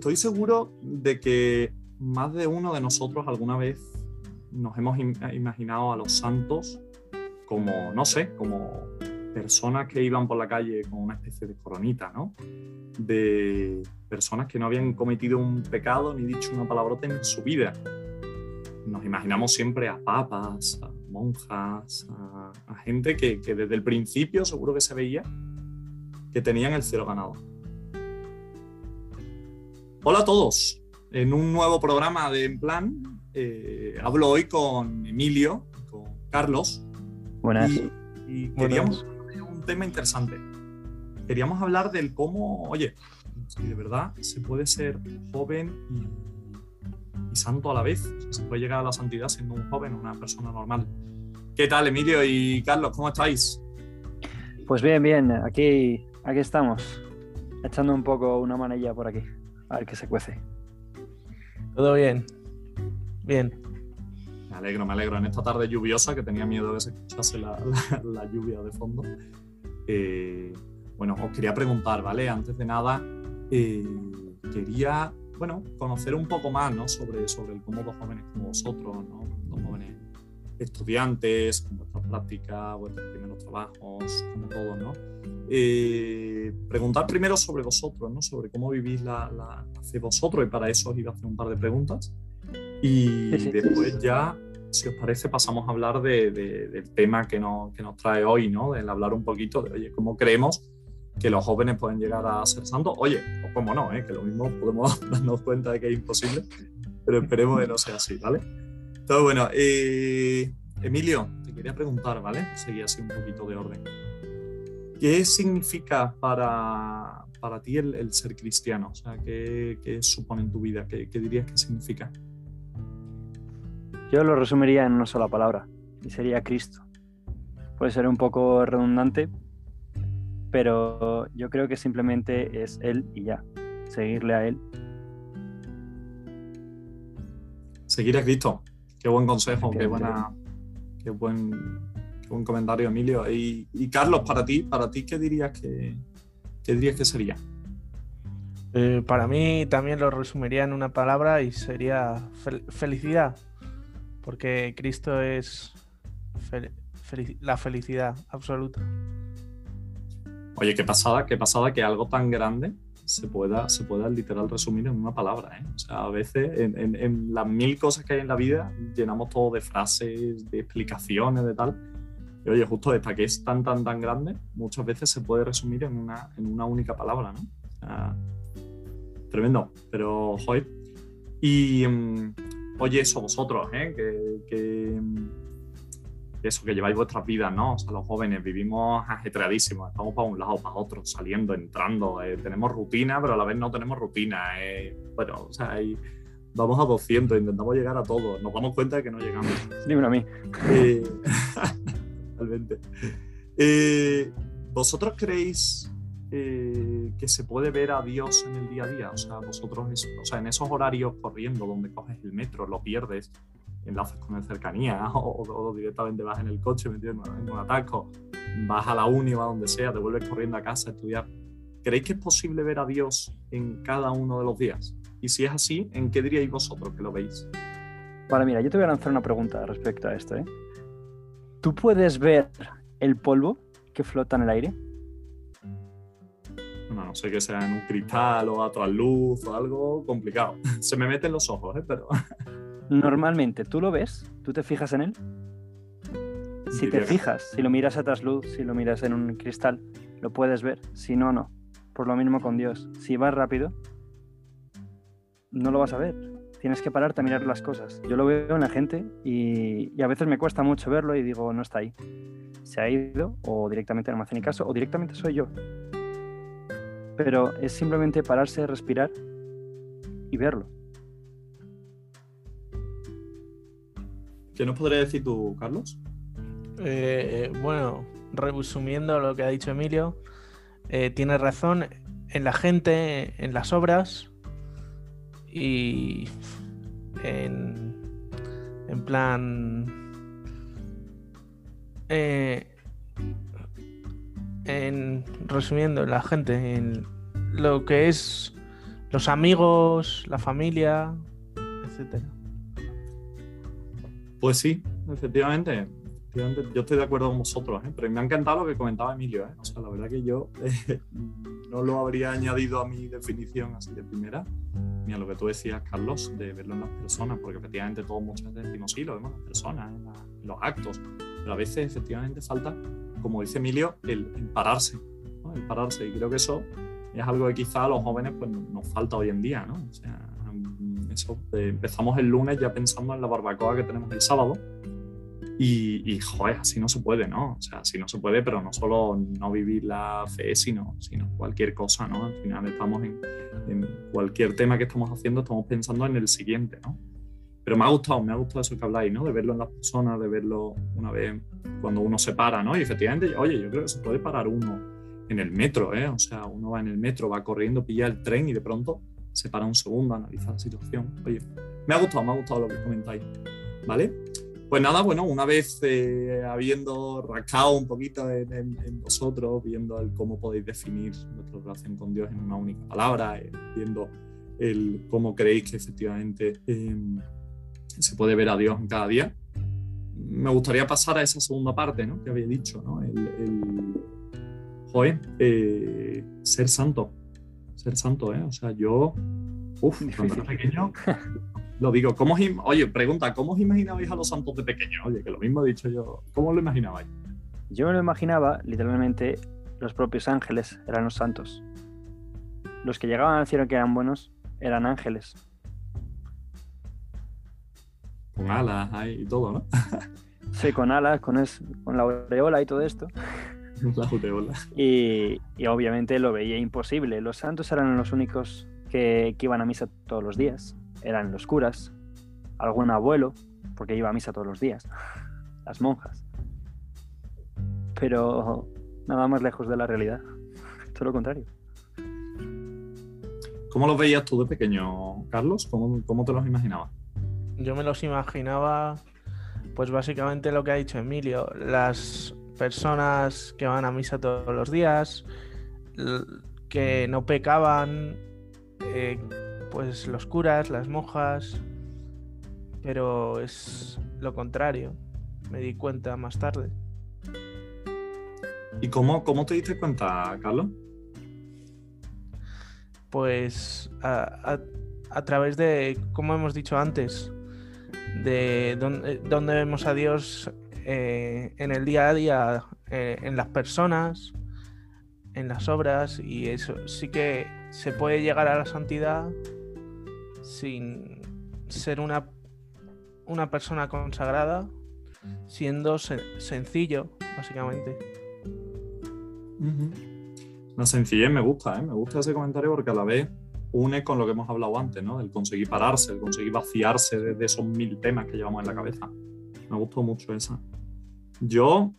estoy seguro de que más de uno de nosotros alguna vez nos hemos imaginado a los santos como, no sé, como personas que iban por la calle con una especie de coronita, ¿no? De personas que no habían cometido un pecado ni dicho una palabrota en su vida. Nos imaginamos siempre a papas, a monjas, a, gente que, que desde el principio seguro que se veía que tenían el cielo ganado. Hola a todos, en un nuevo programa de En Plan, eh, hablo hoy con Emilio, con Carlos. Buenas. Y, queríamos hablar un tema interesante. Queríamos hablar del cómo, oye, si de verdad se puede ser joven y, santo a la vez. se puede llegar a la santidad siendo un joven, una persona normal. ¿Qué tal, Emilio y Carlos? ¿Cómo estáis? Pues bien, bien. Aquí, aquí estamos, echando un poco una manilla por aquí, a ver qué se cuece. Todo bien. Bien. Me alegro, me alegro. En esta tarde lluviosa, que tenía miedo de que se escuchase la, lluvia de fondo. Eh, bueno, os quería preguntar, ¿vale? Antes de nada, eh, quería, bueno, conocer un poco más, ¿no? Sobre, sobre el cómo dos jóvenes como vosotros, ¿no? Dos jóvenes estudiantes, con vuestras prácticas, vuestros primeros trabajos, como todos, ¿no? Eh, preguntar primero sobre vosotros, ¿no? Sobre cómo vivís la, la, vosotros, y para eso os iba a hacer un par de preguntas. Y después ya, si os parece, pasamos a hablar de, del tema que nos, que nos trae hoy, ¿no? De hablar un poquito de, oye, cómo creemos que los jóvenes pueden llegar a ser santos. Oye, o cómo no, ¿eh? que lo mismo podemos darnos cuenta de que es imposible, pero esperemos que no sea así, ¿vale? Entonces, bueno, eh, Emilio, te quería preguntar, ¿vale? Seguía así un poquito de orden. ¿Qué significa para, para ti el, ser cristiano? O sea, ¿qué, ¿qué, supone en tu vida? ¿Qué, ¿Qué dirías que significa? Yo lo resumiría en una sola palabra, y sería Cristo. Puede ser un poco redundante, pero yo creo que simplemente es Él y ya, seguirle a Él. Seguir a Cristo. Qué buen consejo, qué, buena, qué buen, buen comentario, Emilio. Y, Carlos, para ti, para ti, ¿qué dirías que, qué dirías que sería? Eh, para mí también lo resumiría en una palabra y sería felicidad porque Cristo es la felicidad absoluta. Oye, qué pasada, qué pasada que algo tan grande se pueda, se pueda literal resumir en una palabra. ¿eh? O sea, a veces en, las mil cosas que hay en la vida llenamos todo de frases, de explicaciones, de tal. Y oye, justo esta que es tan, tan, tan grande, muchas veces se puede resumir en una, en una única palabra, ¿no? Tremendo, pero joder. Y, mm, oye, eso vosotros, ¿eh? que, eso, que lleváis vuestras vidas, ¿no? O sea, los jóvenes vivimos ajetreadísimos, estamos para un lado, para otro, saliendo, entrando, eh, tenemos rutina, pero a la vez no tenemos rutina. Eh, bueno, o sea, vamos a 200, intentamos llegar a todos, nos damos cuenta de que no llegamos. Dímelo a mí. Eh, totalmente. ¿Vosotros creéis eh, que se puede ver a Dios en el día a día. O sea, vosotros, o sea, en esos horarios corriendo donde coges el metro, lo pierdes, enlaces con el cercanía o, directamente vas en el coche metido en, un ataco, vas a la uni o a donde sea, te vuelves corriendo a casa a estudiar. ¿Creéis que es posible ver a Dios en cada uno de los días? Y si es así, ¿en qué diríais vosotros que lo veis? Vale, mira, yo te voy a lanzar una pregunta respecto a esto. ¿eh? ¿Tú puedes ver el polvo que flota en el aire? no sé que sea en un cristal o a luz o algo complicado. Se me meten los ojos, ¿eh? pero... Normalmente, ¿tú lo ves? ¿Tú te fijas en él? Si te fijas, si lo miras a trasluz, si lo miras en un cristal, lo puedes ver. Si no, no. Por lo mismo con Dios. Si vas rápido, no lo vas a ver. Tienes que pararte a mirar las cosas. Yo lo veo en la gente y, y a veces me cuesta mucho verlo y digo, no está ahí. Se ha ido o directamente no me hace ni caso o directamente soy yo pero es simplemente pararse, respirar y verlo. ¿Qué nos podría decir tú, Carlos? Eh, bueno, resumiendo lo que ha dicho Emilio, eh, tiene razón en la gente, en las obras y en, en plan... Eh, en resumiendo, la gente, en lo que es los amigos, la familia, etcétera. Pues sí, efectivamente. efectivamente, Yo estoy de acuerdo con vosotros, ¿eh? pero me ha encantado lo que comentaba Emilio. ¿eh? O sea, la verdad que yo eh, no lo habría añadido a mi definición así de primera, ni a lo que tú decías, Carlos, de verlo en las personas, porque efectivamente todos muchas veces decimos, sí, lo vemos en las personas, en, la- en los actos, pero a veces efectivamente falta, como dice Emilio, el, el pararse, ¿no? el pararse. Y creo que eso es algo que quizá a los jóvenes pues, nos falta hoy en día, ¿no? O sea, eso, eh, empezamos el lunes ya pensando en la barbacoa que tenemos el sábado y, y, joder, así no se puede, ¿no? O sea, así no se puede, pero no solo no vivir la fe, sino, sino cualquier cosa, ¿no? Al final estamos en, en cualquier tema que estamos haciendo, estamos pensando en el siguiente, ¿no? Pero me ha gustado, me ha gustado eso que habláis, ¿no? De verlo en las personas, de verlo una vez cuando uno se para, ¿no? Y efectivamente, oye, yo creo que se puede parar uno en el metro, ¿eh? O sea, uno va en el metro, va corriendo, pilla el tren y de pronto se para un segundo, analiza la situación. Oye, me ha gustado, me ha gustado lo que comentáis, ¿vale? Pues nada, bueno, una vez eh, habiendo rascado un poquito en, en- en vosotros, viendo el cómo podéis definir vuestra relación con Dios en una única palabra, eh, viendo el cómo creéis que efectivamente eh, se puede ver a Dios en cada día, me gustaría pasar a esa segunda parte, ¿no? Que había dicho, ¿no? El, el- eh, ser santo, ser santo, ¿eh? O sea, yo, uff, cuando era pequeño, lo digo, ¿cómo os oye, pregunta, ¿cómo os imaginabais a los santos de pequeño? Oye, que lo mismo he dicho yo, ¿cómo lo imaginabais? Yo me lo imaginaba, literalmente, los propios ángeles eran los santos. Los que llegaban al cielo que eran buenos eran ángeles. Con alas ahí y todo, ¿no? Sí, con alas, con, es- con la aureola y todo esto. La aureola. Y, y obviamente lo veía imposible. Los santos eran los únicos que, que iban a misa todos los días. Eran los curas, algún abuelo, porque iba a misa todos los días, las monjas. Pero nada más lejos de la realidad. Todo lo contrario. ¿Cómo los veías tú de pequeño, Carlos? ¿Cómo, cómo te los imaginabas? Yo me los imaginaba, pues básicamente lo que ha dicho Emilio, las personas que van a misa todos los días, que no pecaban, eh, pues los curas, las monjas, pero es lo contrario, me di cuenta más tarde. ¿Y cómo, cómo te diste cuenta, Carlos? Pues a, a- a través de, como hemos dicho antes, de dónde, dónde vemos a Dios eh, en el día a día, eh, en las personas, en las obras, y eso sí que se puede llegar a la santidad sin ser una, una persona consagrada, siendo sen- sencillo, básicamente. La sencillez me gusta, ¿eh? me gusta ese comentario porque a la vez une con lo que hemos hablado antes, ¿no? El conseguir pararse, el conseguir vaciarse de, de esos mil temas que llevamos en la cabeza. Me gustó mucho esa. Yo,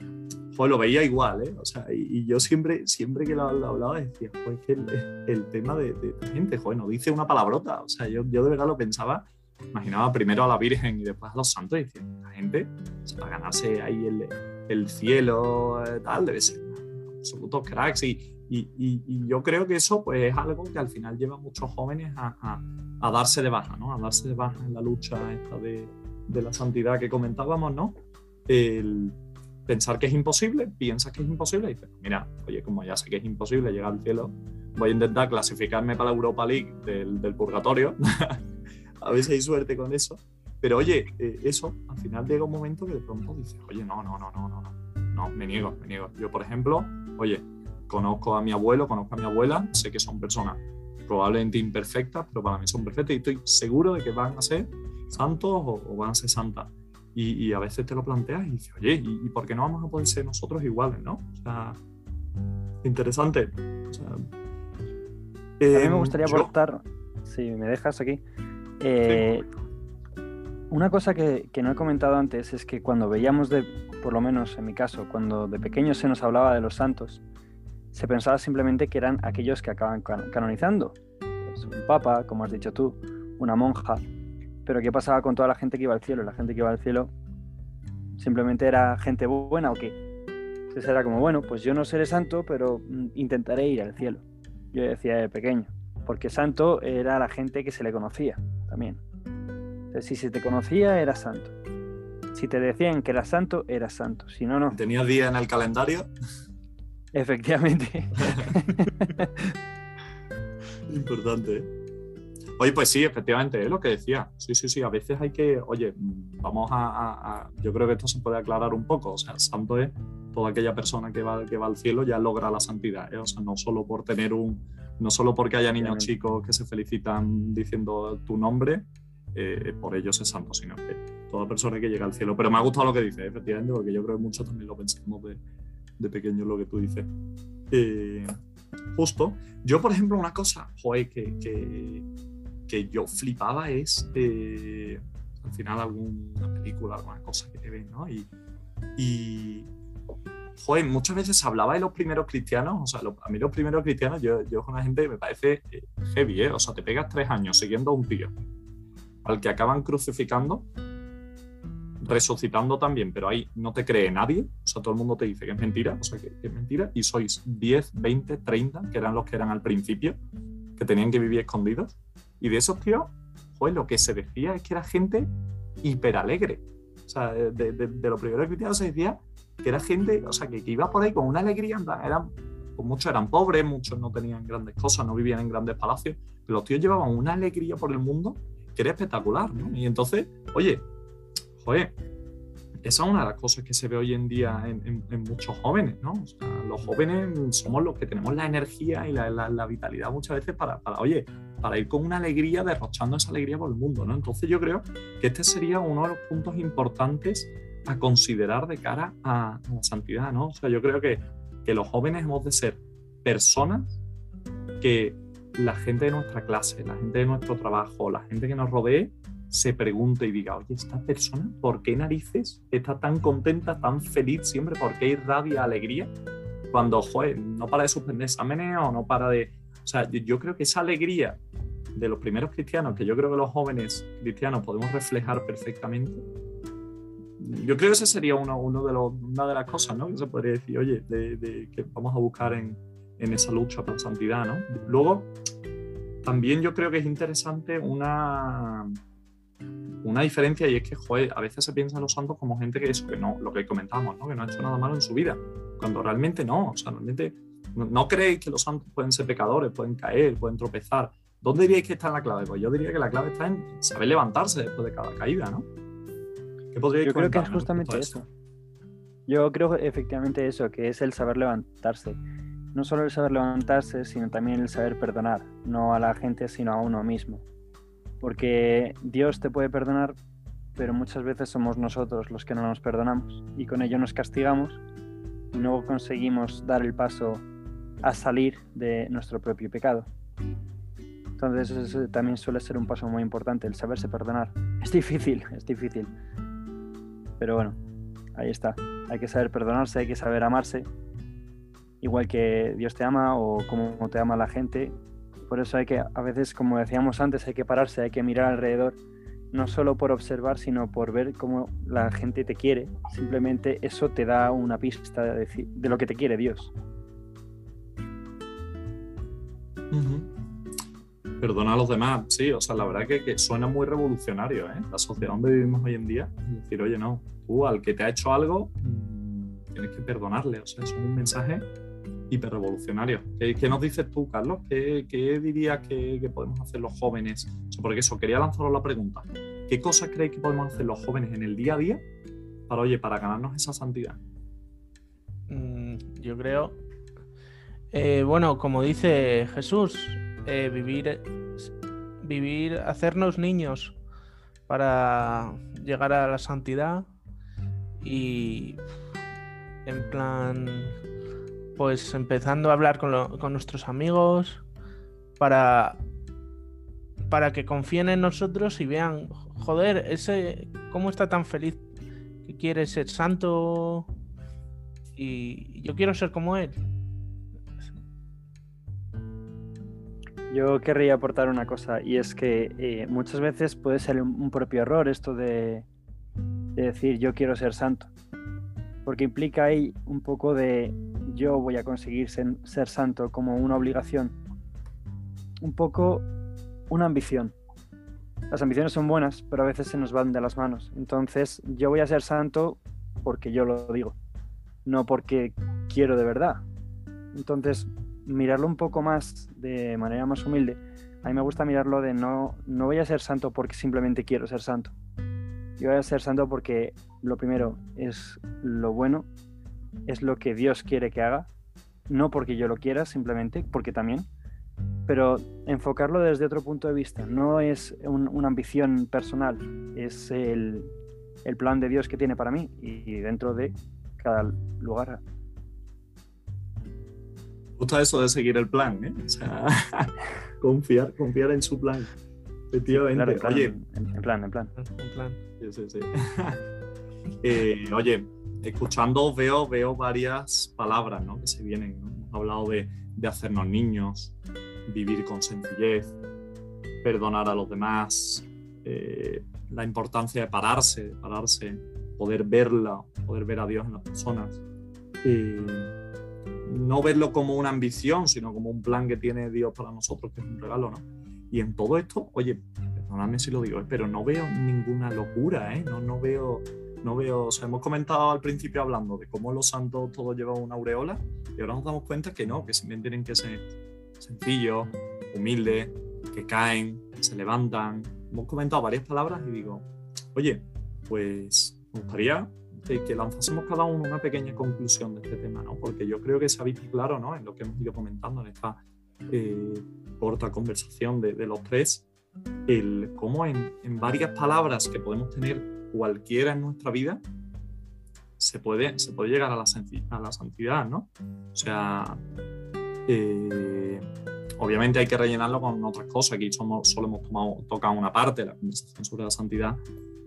joder, lo veía igual, ¿eh? O sea, y, y yo siempre, siempre que lo, lo hablaba decía, joder, es que el, el tema de, de gente, joder, no dice una palabrota. O sea, yo, yo de verdad lo pensaba, imaginaba primero a la Virgen y después a los santos y decía, la gente, o sea, para ganarse ahí el, el cielo, eh, tal, debe ser absolutos cracks y, y, y- y yo creo que eso pues es algo que al final lleva a muchos jóvenes a, a- a darse de baja, ¿no? A darse de baja en la lucha esta de, de la santidad que comentábamos, ¿no? El pensar que es imposible, piensas que es imposible y dices, mira, oye, como ya sé que es imposible llegar al cielo, voy a intentar clasificarme para la Europa League del, del purgatorio, a ver si hay suerte con eso. Pero oye, eh, eso, al final llega un momento que de pronto dices, oye, no, no, no, no, no, no, me niego, me niego. Yo, por ejemplo, oye, conozco a mi abuelo, conozco a mi abuela, sé que son personas probablemente imperfectas, pero para mí son perfectas y estoy seguro de que van a ser santos o, o van a ser santas. Y, y a veces te lo planteas y dices, oye, ¿y, y por qué no vamos a poder ser nosotros iguales, no? O sea, interesante. O sea, A mí em, me gustaría yo- aportar, si me dejas aquí, eh, una cosa que, que no he comentado antes es que cuando veíamos, de, por lo menos en mi caso, cuando de pequeños se nos hablaba de los santos, se pensaba simplemente que eran aquellos que acaban can- canonizando. Pues un papa, como has dicho tú, una monja. Pero ¿qué pasaba con toda la gente que iba al cielo? La gente que iba al cielo simplemente era gente buena o qué? Entonces era como, bueno, pues yo no seré santo, pero mm, intentaré ir al cielo. Yo decía de pequeño. porque santo era la gente que se le conocía también. Si se te conocía, era santo. Si te decían que era santo, era santo. Si no, no. ¿Tenías día en el calendario? Efectivamente. Importante, ¿eh? Oye, pues sí, efectivamente, es lo que decía. Sí, sí, sí, a veces hay que, oye, vamos a, Yo creo que esto se puede aclarar un poco. O sea, santo es toda aquella persona que va, que va al cielo ya logra la santidad. ¿eh? O sea, no solo por tener un... No solo porque haya niños chicos que se felicitan diciendo tu nombre, eh, por ellos es santo, sino que toda persona que llega al cielo. Pero me ha gustado lo que dices, efectivamente, porque yo creo que muchos también lo pensamos de, de pequeños lo que tú dices. Eh, justo. Yo, por ejemplo, una cosa, joder, que, que, yo flipaba es eh, al final alguna película, alguna cosa que te ven, ¿no? Y, y muchas veces hablaba de los primeros cristianos, o sea, a mí los primeros cristianos, yo, yo con la gente me parece eh, heavy, ¿eh? O sea, te pegas tres años siguiendo a un tío al que acaban crucificando resucitando también, pero ahí no te cree nadie, o sea, todo el mundo te dice que es mentira, o sea, que, es mentira, y sois 10, 20, 30, que eran los que eran al principio, que tenían que vivir escondidos, y de esos tíos, pues lo que se decía es que era gente hiper alegre, o sea, de, de, de lo que se decía que era gente, o sea, que, iba por ahí con una alegría, eran, pues muchos eran pobres, muchos no tenían grandes cosas, no vivían en grandes palacios, pero los tíos llevaban una alegría por el mundo que era espectacular, ¿no? Y entonces, oye, joder, esa es una de las cosas que se ve hoy en día en, muchos jóvenes, ¿no? Los jóvenes somos los que tenemos la energía y la, vitalidad muchas veces para, para, oye, para ir con una alegría, derrochando esa alegría por el mundo, ¿no? Entonces yo creo que este sería uno de los puntos importantes a considerar de cara a, la santidad, ¿no? O sea, yo creo que los jóvenes hemos de ser personas que la gente de nuestra clase, la gente de nuestro trabajo, la gente que nos rodee, se pregunte y diga, oye, esta persona, ¿por qué narices está tan contenta, tan feliz siempre? ¿Por qué irradia alegría? Cuando, joder, no para de suspender exámenes o no para de... O sea, yo creo que esa alegría de los primeros cristianos, que yo creo que los jóvenes cristianos podemos reflejar perfectamente, yo creo que esa sería uno, uno de los, una de las cosas, ¿no? Que se podría decir, oye, de, que vamos a buscar en, en esa lucha por santidad, ¿no? Luego, también yo creo que es interesante una una diferencia y es que, joder, a veces se piensa en los santos como gente que eso, que no, lo que comentamos, ¿no? Que no ha hecho nada malo en su vida, cuando realmente no, o sea, realmente no, creéis que los santos pueden ser pecadores, pueden caer, pueden tropezar. ¿Dónde diríais que está la clave? Pues yo diría que la clave está en saber levantarse después de cada caída, ¿no? ¿Qué yo creo que es justamente eso. Yo creo efectivamente eso, que es el saber levantarse. No solo el saber levantarse, sino también el saber perdonar, no a la gente, sino a uno mismo. Porque Dios te puede perdonar, pero muchas veces somos nosotros los que no nos perdonamos y con ello nos castigamos y no conseguimos dar el paso a salir de nuestro propio pecado. Entonces eso también suele ser un paso muy importante, el saberse perdonar. Es difícil, es difícil. Pero bueno, ahí está. Hay que saber perdonarse, hay que saber amarse. Igual que Dios te ama o como te ama la gente, por eso hay que, a veces, como decíamos antes, hay que pararse, hay que mirar alrededor, no solo por observar, sino por ver cómo la gente te quiere. Simplemente eso te da una pista de, lo que te quiere Dios. Perdona a los demás, sí, o sea, la verdad que, que suena muy revolucionario, ¿eh? La sociedad donde vivimos hoy en día, decir, oye, no, tú al que te ha hecho algo, mm, tienes que perdonarle, o sea, es un mensaje hiperrevolucionario. ¿Qué, ¿Qué, nos dices tú, Carlos? ¿Qué, qué dirías que, podemos hacer los jóvenes? porque eso, quería lanzaros la pregunta. ¿Qué cosas creéis que podemos hacer los jóvenes en el día a día para, oye, para ganarnos esa santidad? Mm, yo creo, eh, bueno, como dice Jesús, eh, vivir, vivir, hacernos niños para llegar a la santidad y en plan pues empezando a hablar con, nuestros amigos para, para que confíen en nosotros y vean, joder, ese, ¿cómo está tan feliz que quiere ser santo? Y yo quiero ser como él. Yo querría aportar una cosa y es que eh, muchas veces puede ser un, propio error esto de, decir yo quiero ser santo, porque implica ahí un poco de yo voy a conseguir ser, santo como una obligación. un poco una ambición. Las ambiciones son buenas, pero a veces se nos van de las manos. Entonces, yo voy a ser santo porque yo lo digo, no porque quiero de verdad. Entonces, mirarlo un poco más de manera más humilde, a mí me gusta mirarlo de no, no voy a ser santo porque simplemente quiero ser santo. Yo voy a ser santo porque lo primero es lo bueno, es lo que Dios quiere que haga, no porque yo lo quiera, simplemente porque también, pero enfocarlo desde otro punto de vista, no es una ambición personal, es el, el plan de Dios que tiene para mí y dentro de cada lugar gusta eso de seguir el plan, ¿eh? O sea, confiar, confiar en su plan. Efectivamente. oye, en, plan, en plan. En plan. Sí, sí, sí. Eh, oye, escuchando veo, veo varias palabras ¿no? que se vienen. ¿no? Hemos hablado de, de hacernos niños, vivir con sencillez, perdonar a los demás, eh, la importancia de pararse, pararse, poder verla, poder ver a Dios en las personas. Eh, no verlo como una ambición, sino como un plan que tiene Dios para nosotros, que es un regalo, ¿no? Y en todo esto, oye, perdóname si lo digo, ¿eh? pero no veo ninguna locura, ¿eh? No, no veo, no veo, o sea, hemos comentado al principio hablando de cómo los santos todos llevan una aureola y ahora nos damos cuenta que no, que también tienen que ser sencillos, humildes, que caen, que se levantan. Hemos comentado varias palabras y digo, oye, pues me gustaría que lanzásemos cada uno una pequeña conclusión de este tema, ¿no? Porque yo creo que se ha visto claro, ¿no? En lo que hemos ido comentando en esta eh, corta conversación de, los tres, el cómo en, varias palabras que podemos tener cualquiera en nuestra vida, se puede, se puede llegar a la, a la santidad, ¿no? O sea, eh, obviamente hay que rellenarlo con otras cosas. Aquí solo hemos tocado una parte, la conversación sobre la santidad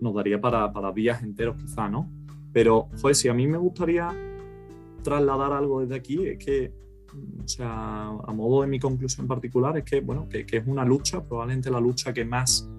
nos daría para, para días enteros quizá, ¿no? Pero, pues si a mí me gustaría trasladar algo desde aquí, es que, o sea, a modo de mi conclusión particular, es que, bueno, que, es una lucha, probablemente la lucha que más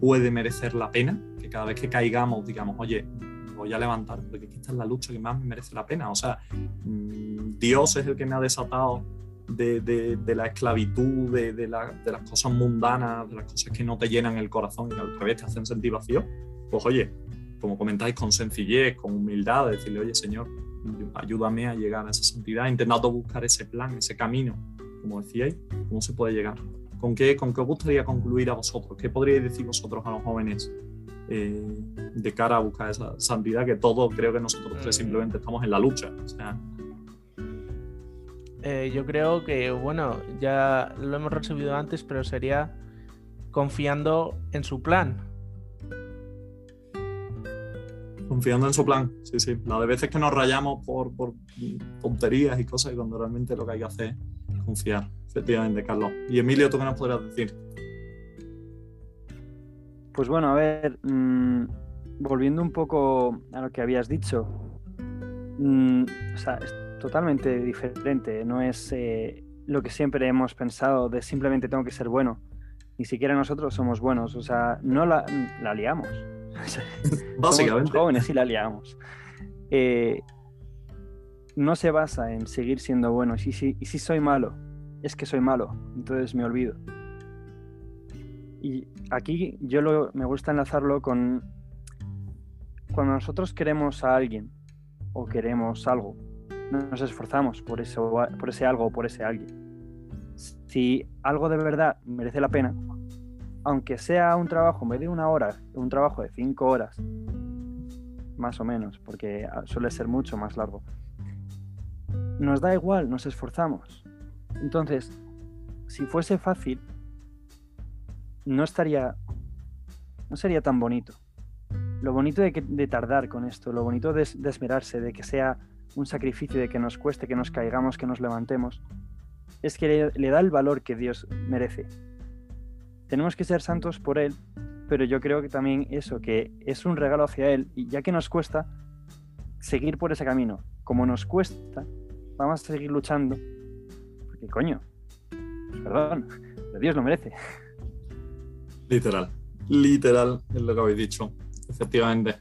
puede merecer la pena, que cada vez que caigamos, digamos, oye, voy a levantar, porque esta es la lucha que más me merece la pena. O sea, mm, Dios es el que me ha desatado de, de, la esclavitud, de, de, las cosas mundanas, de las cosas que no te llenan el corazón y al revés te hacen sentir vacío. Pues oye, como comentáis, con sencillez, con humildad, decirle, oye Señor, ayúdame a llegar a esa santidad, intentando buscar ese plan, ese camino, como decíais, ¿cómo se puede llegar? ¿Con qué, con qué os gustaría concluir a vosotros? ¿Qué podríais decir vosotros a los jóvenes eh, de cara a buscar esa santidad que todos creo que nosotros tres mm. simplemente estamos en la lucha? Eh, yo creo que, bueno, ya lo hemos recibido antes, pero sería confiando en su plan Confiando en su plan, sí, sí. La de veces que nos rayamos por, tonterías y cosas y cuando realmente lo que hay que hacer es confiar, efectivamente, Carlos. Y Emilio, ¿tú qué nos podrías decir? Pues bueno, a ver, mm, volviendo un poco a lo que habías dicho, mm, o sea, es totalmente diferente, no es eh, lo que siempre hemos pensado de simplemente tengo que ser bueno, ni siquiera nosotros somos buenos, o sea, no la, la liamos, Básicamente. Somos jóvenes y la liamos. Eh, no se basa en seguir siendo bueno. Y si, y si soy malo, es que soy malo. Entonces me olvido. Y aquí yo me gusta enlazarlo con cuando nosotros queremos a alguien o queremos algo, nos esforzamos por, por ese algo o por ese alguien. Si algo de verdad merece la pena, aunque sea un trabajo en de una hora, un trabajo de cinco horas, más o menos, porque suele ser mucho más largo, nos da igual, nos esforzamos. Entonces, si fuese fácil, no estaría, no sería tan bonito. Lo bonito de, tardar con esto, lo bonito de, esmerarse, de que sea un sacrificio, de que nos cueste, que nos caigamos, que nos levantemos, es que le da el valor que Dios merece tenemos que ser santos por Él, pero yo creo que también eso, que es un regalo hacia Él, y ya que nos cuesta seguir por ese camino, como nos cuesta, vamos a seguir luchando, porque coño, perdón, pero Dios lo merece. Literal, literal es lo que habéis dicho, efectivamente.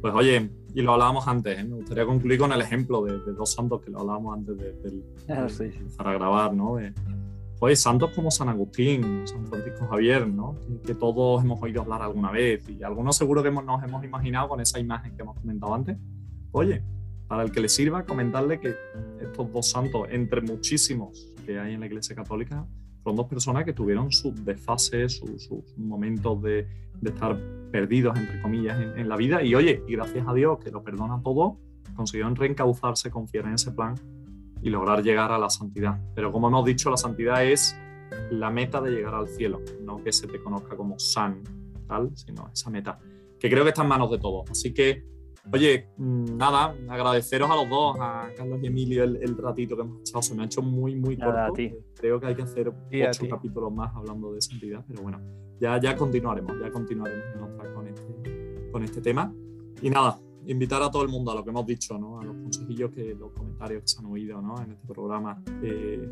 Pues oye, y lo hablábamos antes, ¿eh? me gustaría concluir con el ejemplo de, dos santos que lo hablábamos antes de, ah, para grabar, ¿no? pues santos como San Agustín, San Francisco Javier, ¿no? Que, todos hemos oído hablar alguna vez y algunos seguro que nos hemos imaginado con esa imagen que hemos comentado antes. Oye, para el que le sirva, comentarle que estos dos santos, entre muchísimos que hay en la Iglesia Católica, son dos personas que tuvieron sus desfases, sus, momentos de, estar perdidos, entre comillas, en, la vida. Y oye, y gracias a Dios que lo perdona todo, consiguieron reencauzarse, confiar en ese plan y lograr llegar a la santidad. Pero como hemos dicho, la santidad es la meta de llegar al cielo, no que se te conozca como san, tal, sino esa meta, que creo que está en manos de todos. Así que Oye, nada, agradeceros a los dos, a Carlos y Emilio, el, ratito que hemos echado. Se me ha hecho muy, muy corto. Creo que hay que hacer ocho capítulos más hablando de santidad, pero bueno, ya, ya continuaremos, ya continuaremos con este, con este tema. Y nada, invitar a todo el mundo a lo que hemos dicho, ¿no? a los consejillos, que los comentarios que se han oído ¿no? en este programa. Eh,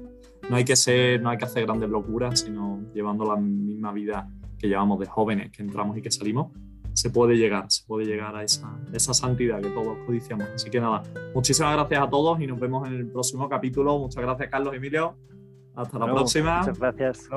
no hay que ser, no hay que hacer grandes locuras, sino llevando la misma vida que llevamos de jóvenes, que entramos y que salimos se puede llegar, se puede llegar a esa, esa santidad que todos codiciamos. Así que nada, muchísimas gracias a todos y nos vemos en el próximo capítulo. Muchas gracias, Carlos Emilio. Hasta la próxima. Muchas gracias.